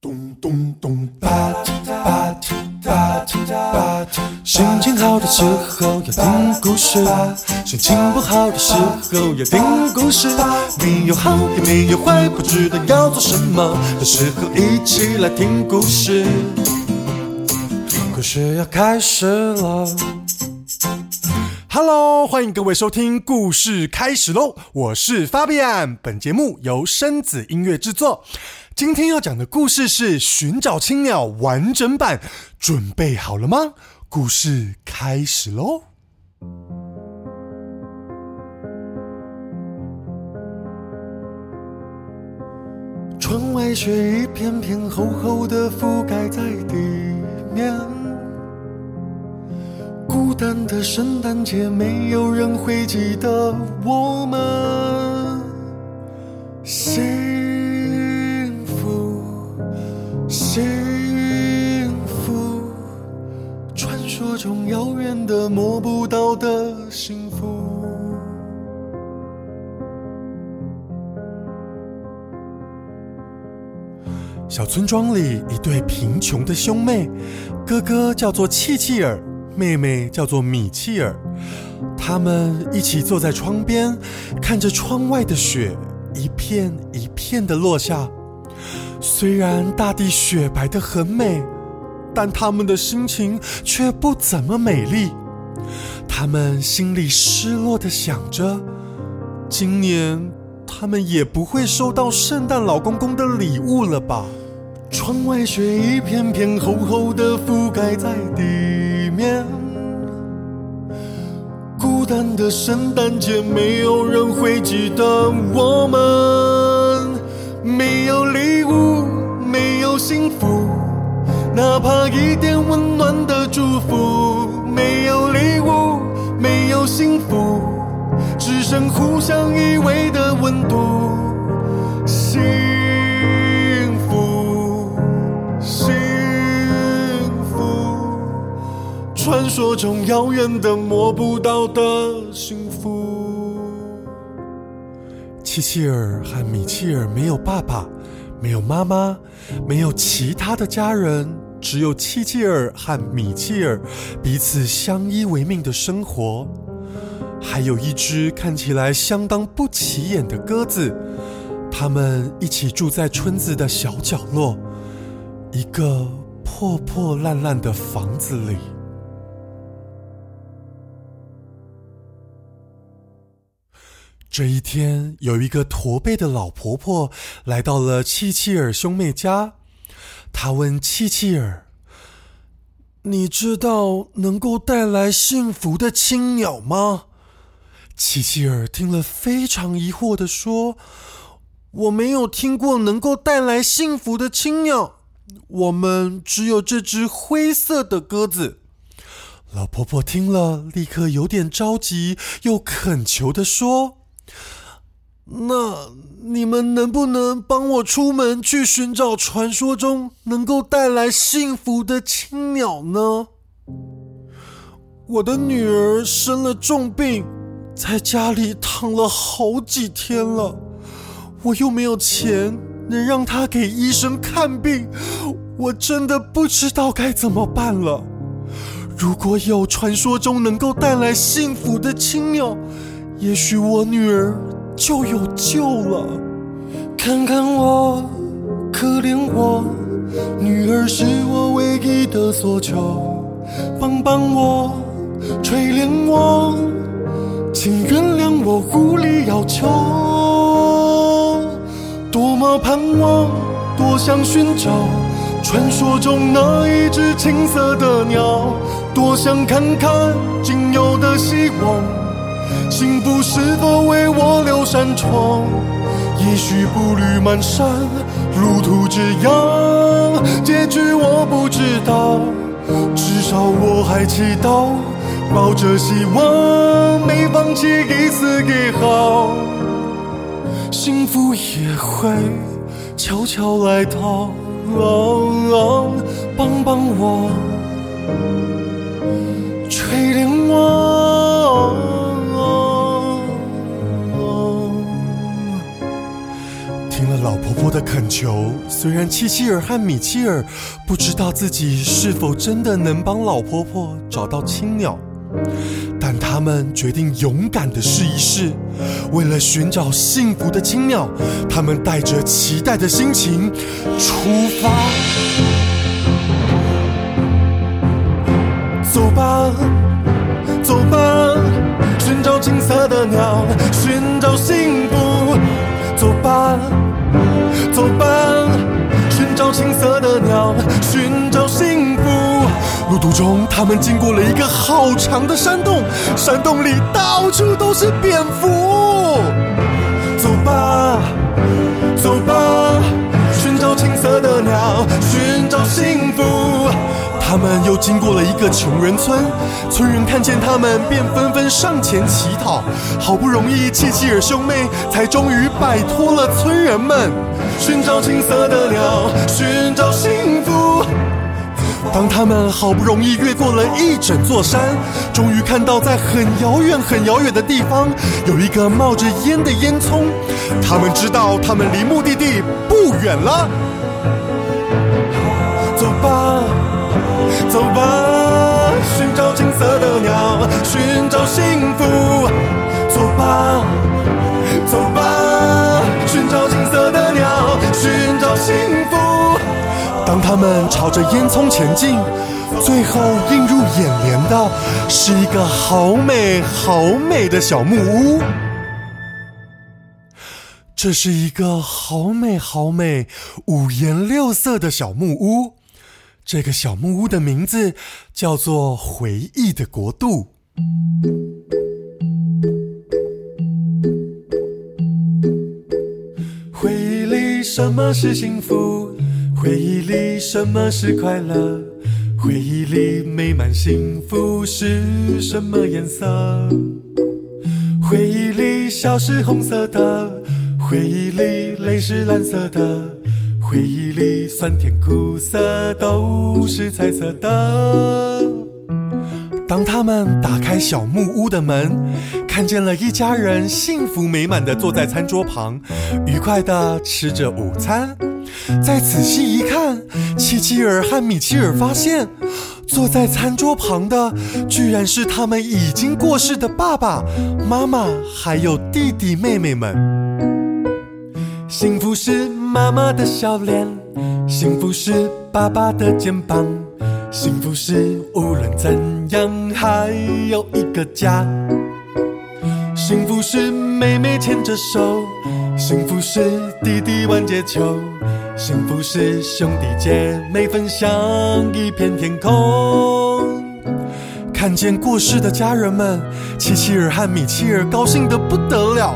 咚咚咚，吧唧吧唧吧唧吧唧。心情好的时候要听故事，心情不好的时候要听故事。没有好也没有坏，不知道要做什么的时候，一起来听故事。故事要开始了。Hello，欢迎各位收听故事开始喽！我是 Fabian，本节目由生子音乐制作。今天要讲的故事是《寻找青鸟》完整版，准备好了吗？故事开始喽！窗外雪一片片厚厚的覆盖在地面，孤单的圣诞节，没有人会记得我们。谁小村庄里，一对贫穷的兄妹，哥哥叫做契契尔，妹妹叫做米契尔。他们一起坐在窗边，看着窗外的雪一片一片的落下。虽然大地雪白的很美，但他们的心情却不怎么美丽。他们心里失落的想着，今年他们也不会收到圣诞老公公的礼物了吧？窗外雪一片片厚厚的覆盖在地面，孤单的圣诞节，没有人会记得我们。没有礼物，没有幸福，哪怕一点温暖的祝福。没有礼物，没有幸福，只剩互相依偎的温度。幸传说中遥远的摸不到的幸福。契契尔和米契尔没有爸爸，没有妈妈，没有其他的家人，只有契契尔和米契尔彼此相依为命的生活。还有一只看起来相当不起眼的鸽子，他们一起住在村子的小角落，一个破破烂烂的房子里。这一天，有一个驼背的老婆婆来到了契契尔兄妹家。她问契契尔：“你知道能够带来幸福的青鸟吗？”契契尔听了，非常疑惑的说：“我没有听过能够带来幸福的青鸟，我们只有这只灰色的鸽子。”老婆婆听了，立刻有点着急，又恳求的说。那你们能不能帮我出门去寻找传说中能够带来幸福的青鸟呢？我的女儿生了重病，在家里躺了好几天了，我又没有钱能让她给医生看病，我真的不知道该怎么办了。如果有传说中能够带来幸福的青鸟，也许我女儿。就有救了。看看我，可怜我，女儿是我唯一的所求。帮帮我，垂怜我，请原谅我无理要求。多么盼望，多想寻找传说中那一只青色的鸟，多想看看仅有的希望。幸福是否为我留扇窗？也许步履蹒跚，路途之遥，结局我不知道。至少我还祈祷，抱着希望，没放弃一丝一毫。幸福也会悄悄来到，帮帮我，垂怜我老婆婆的恳求，虽然契契尔和米切尔不知道自己是否真的能帮老婆婆找到青鸟，但他们决定勇敢的试一试。为了寻找幸福的青鸟，他们带着期待的心情出发。走吧，走吧，寻找青色的鸟，寻找幸福。走吧，走吧，寻找青色的鸟，寻找幸福。路途中，他们经过了一个好长的山洞，山洞里到处都是蝙蝠。走吧，走吧，寻找青色的鸟，寻找幸。们又经过了一个穷人村，村人看见他们，便纷纷上前乞讨。好不容易，契契尔兄妹才终于摆脱了村人们，寻找青色的鸟，寻找幸福。当他们好不容易越过了一整座山，终于看到在很遥远、很遥远的地方有一个冒着烟的烟囱，他们知道他们离目的地不远了。走吧，寻找金色的鸟，寻找幸福。走吧，走吧，寻找金色的鸟，寻找幸福。当他们朝着烟囱前进，最后映入眼帘的是一个好美好美的小木屋。这是一个好美好美、五颜六色的小木屋。这个小木屋的名字叫做“回忆的国度”。回忆里什么是幸福？回忆里什么是快乐？回忆里美满幸福是什么颜色？回忆里笑是红色的，回忆里泪是蓝色的。回忆里酸甜苦涩都是彩色的。当他们打开小木屋的门，看见了一家人幸福美满的坐在餐桌旁，愉快的吃着午餐。再仔细一看，契契尔和米奇尔发现，坐在餐桌旁的居然是他们已经过世的爸爸妈妈，还有弟弟妹妹们。幸福是。妈妈的笑脸，幸福是爸爸的肩膀，幸福是无论怎样还有一个家。幸福是妹妹牵着手，幸福是弟弟玩街球，幸福是兄弟姐妹分享一片天空。看见过世的家人们，琪琪尔和米切尔高兴得不得了。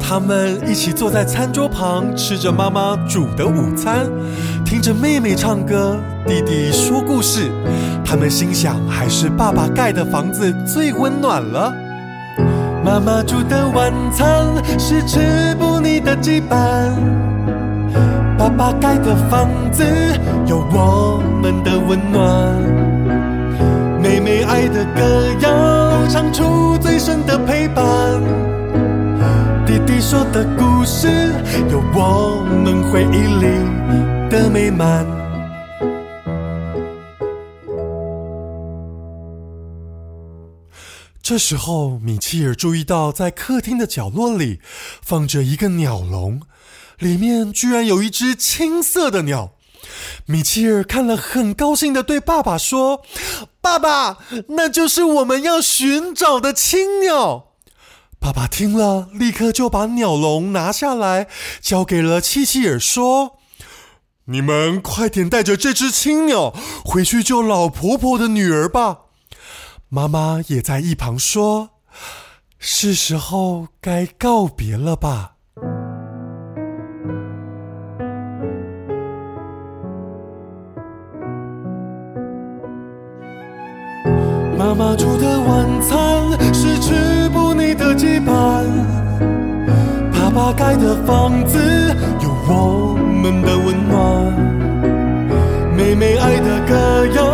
他们一起坐在餐桌旁，吃着妈妈煮的午餐，听着妹妹唱歌，弟弟说故事。他们心想，还是爸爸盖的房子最温暖了。妈妈煮的晚餐是吃不腻的羁绊，爸爸盖的房子有我们的温暖。妹妹爱的歌谣唱出最深的陪伴。弟弟说的故事，有我们回忆里的美满。这时候，米切尔注意到，在客厅的角落里放着一个鸟笼，里面居然有一只青色的鸟。米切尔看了，很高兴的对爸爸说：“爸爸，那就是我们要寻找的青鸟。”爸爸听了，立刻就把鸟笼拿下来，交给了契契尔，说：“你们快点带着这只青鸟回去救老婆婆的女儿吧。”妈妈也在一旁说：“是时候该告别了吧。”妈妈煮的晚餐是吃不腻的羁绊，爸爸盖的房子有我们的温暖，妹妹爱的歌谣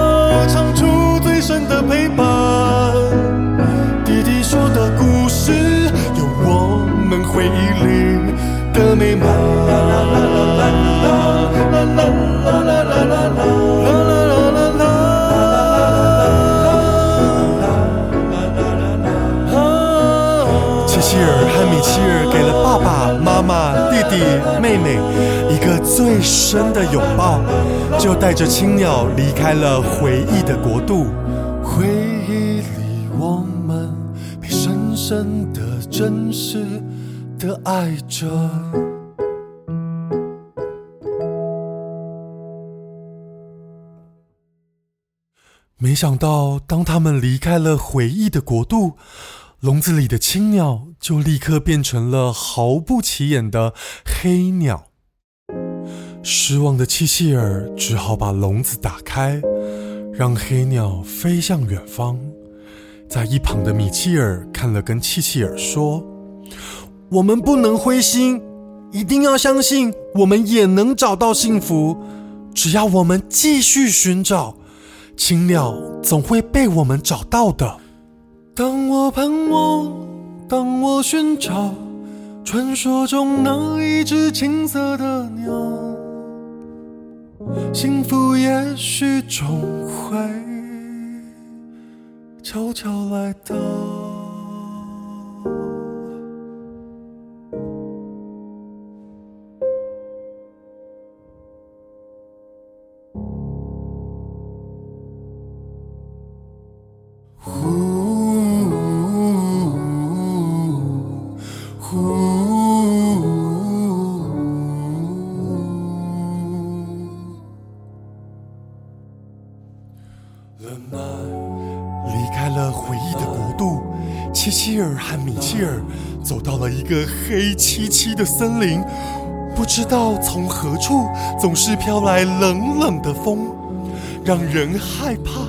弟妹妹一个最深的拥抱，就带着青鸟离开了回忆的国度。回忆里，我们被深深的、真实的爱着。没想到，当他们离开了回忆的国度，笼子里的青鸟就立刻变成了毫不起眼的黑鸟。失望的七七尔只好把笼子打开，让黑鸟飞向远方。在一旁的米切尔看了，跟七七尔说：“我们不能灰心，一定要相信，我们也能找到幸福。只要我们继续寻找。”青鸟总会被我们找到的。当我盼望，当我寻找，传说中那一只青色的鸟，幸福也许总会悄悄来到。离和米切尔走到了一个黑漆漆的森林。不知道从何处总是飘来冷冷的风，让人害怕。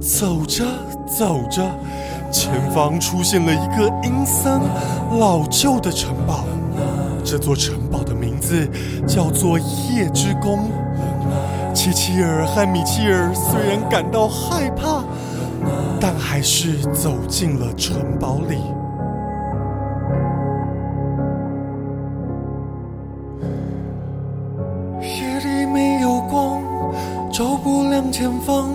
走着走着，前方出现了一个阴森老旧的城堡。这座城堡的名字叫做夜之宫。七七尔和米切尔虽然感到害怕，但还是走进了城堡里。夜里没有光，照不亮前方，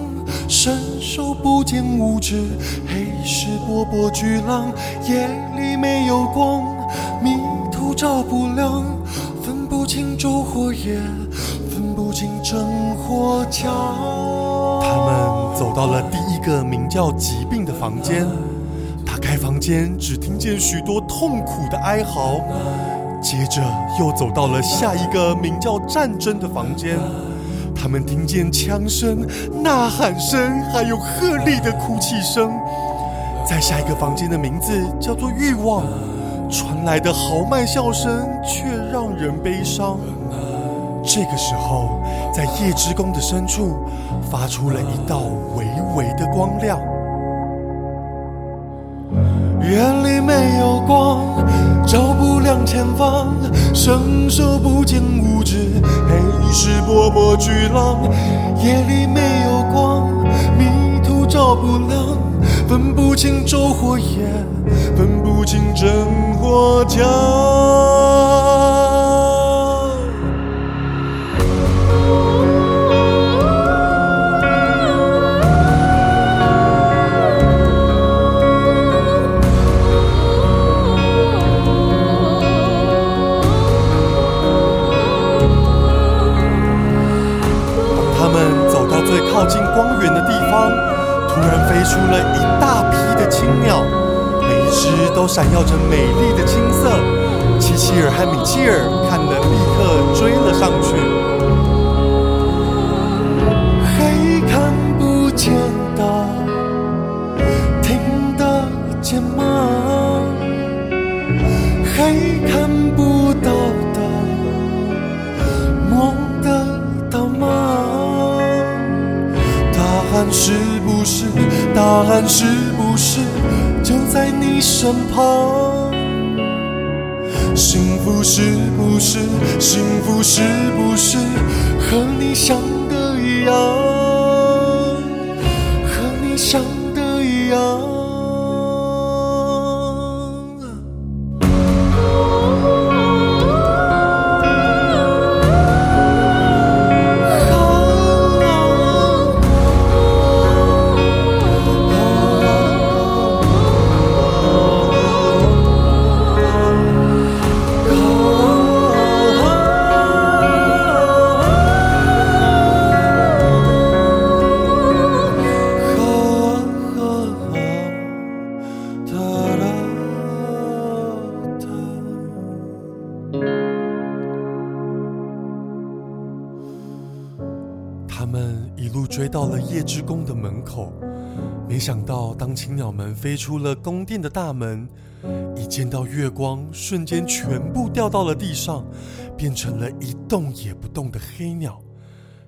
伸手不见五指，黑石波波巨浪。夜里没有光，迷途照不亮，分不清烛火夜。生活家。他们走到了第个名叫疾病的房间，打开房间，只听见许多痛苦的哀嚎。接着又走到了下一个名叫战争的房间，他们听见枪声、呐喊声，还有鹤唳的哭泣声。在下一个房间的名字叫做欲望，传来的豪迈笑声却让人悲伤。这个时候，在夜之宫的深处，发出了一道微微的光亮。夜里没有光，照不亮前方，伸手不见五指，黑石波波巨浪。夜里没有光，迷途照不亮，分不清昼或夜，分不清真或假。看不到的，摸得到吗？答案是不是？答案是不是就在你身旁？幸福是不是？幸福是不是和你想的一样？和你想的一样。青鸟们飞出了宫殿的大门，一见到月光，瞬间全部掉到了地上，变成了一动也不动的黑鸟。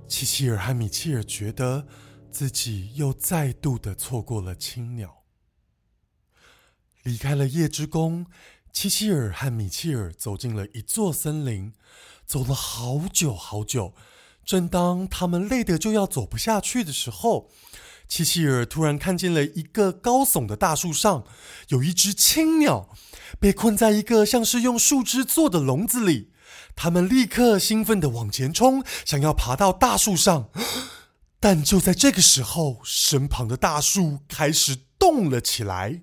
七七尔和米切尔觉得自己又再度的错过了青鸟。离开了夜之宫，七七尔和米切尔走进了一座森林，走了好久好久。正当他们累得就要走不下去的时候，七七尔突然看见了一个高耸的大树上，有一只青鸟被困在一个像是用树枝做的笼子里。他们立刻兴奋地往前冲，想要爬到大树上。但就在这个时候，身旁的大树开始动了起来。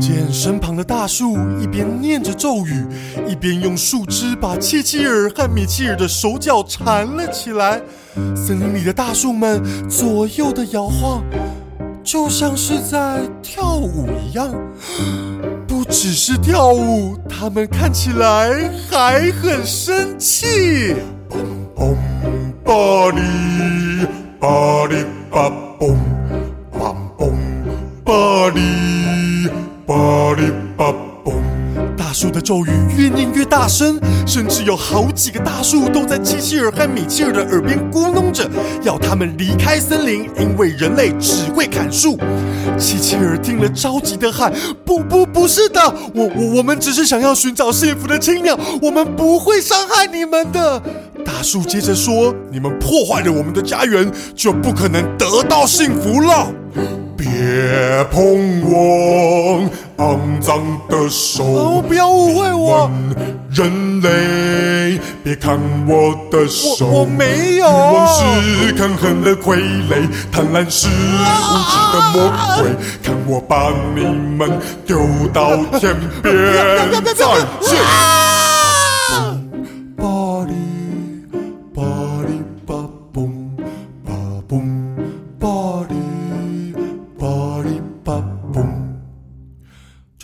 见身旁的大树一边念着咒语，一边用树枝把切切尔和米切尔的手脚缠了起来。森林里的大树们左右的摇晃，就像是在跳舞一样。不只是跳舞，他们看起来还很生气。嘣嘣巴里巴里巴嘣，嘣嘣巴里巴里。大树的咒语越念越大声，甚至有好几个大树都在七七尔和米切尔的耳边咕哝着，要他们离开森林，因为人类只会砍树。七七尔听了着急的喊：“不不，不是的，我我我们只是想要寻找幸福的青鸟，我们不会伤害你们的。”大树接着说：“你们破坏了我们的家园，就不可能得到幸福了。”别碰我肮脏的手！不要误会我，人类，别看我的手！我没有。欲望是抗衡的傀儡，贪婪是无知的魔鬼。看我把你们丢到天边！再见。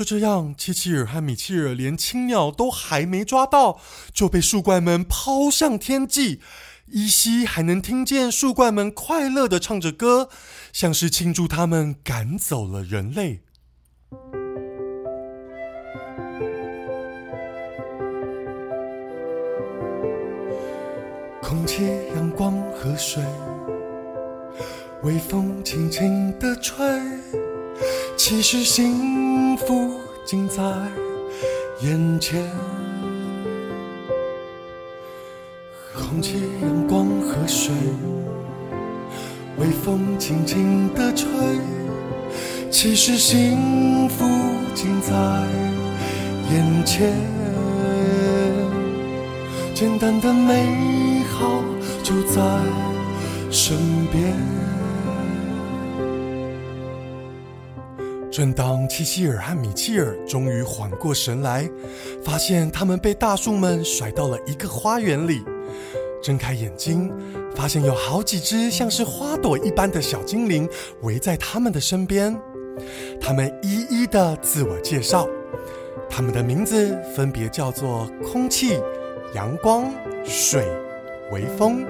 这样，切切尔和米切尔连青鸟都还没抓到，就被树怪们抛向天际。依稀还能听见树怪们快乐的唱着歌，像是庆祝他们赶走了人类。空气、阳光和水，微风轻轻的吹。其实幸福近在眼前，空气、阳光和水，微风轻轻的吹。其实幸福近在眼前，简单的美好就在身边。正当七七尔和米切尔终于缓过神来，发现他们被大树们甩到了一个花园里，睁开眼睛，发现有好几只像是花朵一般的小精灵围在他们的身边。他们一一的自我介绍，他们的名字分别叫做空气、阳光、水、微风。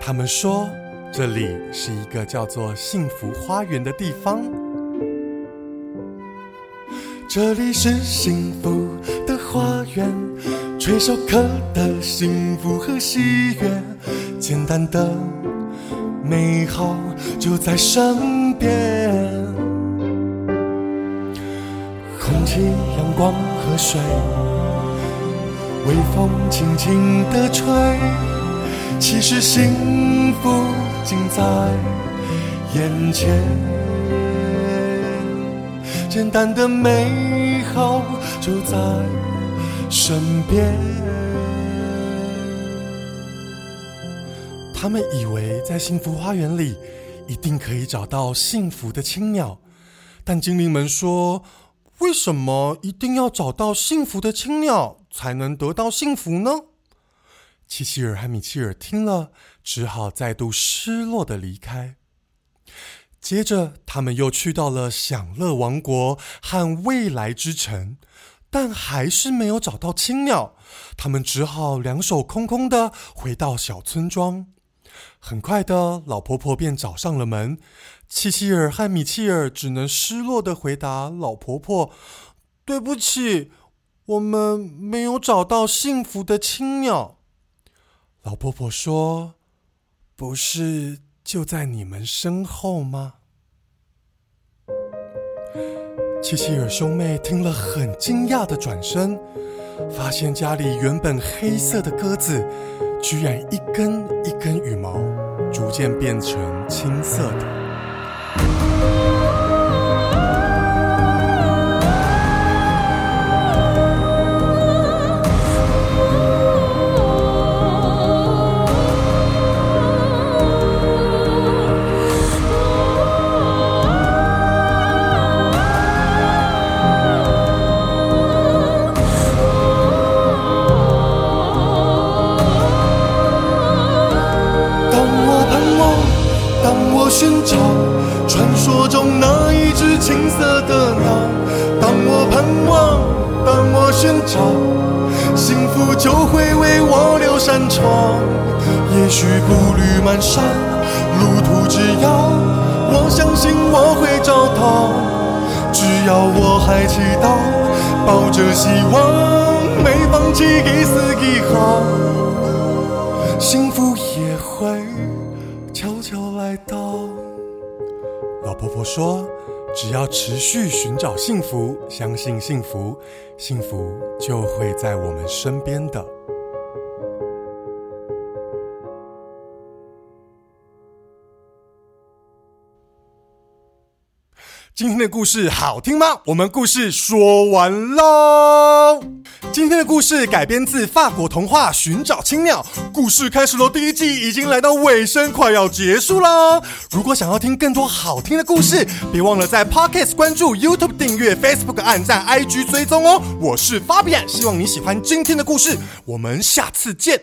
他们说，这里是一个叫做幸福花园的地方。这里是幸福的花园，垂手可得幸福和喜悦，简单的美好就在身边。空气、阳光和水，微风轻轻地吹，其实幸福近在眼前。简单的美好就在身边。他们以为在幸福花园里一定可以找到幸福的青鸟，但精灵们说：“为什么一定要找到幸福的青鸟才能得到幸福呢？”契契尔和米切尔听了，只好再度失落的离开。接着，他们又去到了享乐王国和未来之城，但还是没有找到青鸟。他们只好两手空空的回到小村庄。很快的，老婆婆便找上了门。契契尔和米切尔只能失落的回答老婆婆：“对不起，我们没有找到幸福的青鸟。”老婆婆说：“不是就在你们身后吗？”契契尔兄妹听了，很惊讶的转身，发现家里原本黑色的鸽子，居然一根一根羽毛逐渐变成青色的。留扇窗。也许步履蹒跚，路途之遥，我相信我会找到。只要我还祈祷，抱着希望，没放弃一丝一毫。幸福也会悄悄来到。老婆婆说：“只要持续寻找幸福，相信幸福，幸福就会在我们身边的。”今天的故事好听吗？我们故事说完喽。今天的故事改编自法国童话《寻找青鸟》，故事开始喽。第一季已经来到尾声，快要结束啦。如果想要听更多好听的故事，别忘了在 Podcast 关注、YouTube 订阅、Facebook 按赞、IG 追踪哦。我是 Fabian，希望你喜欢今天的故事，我们下次见。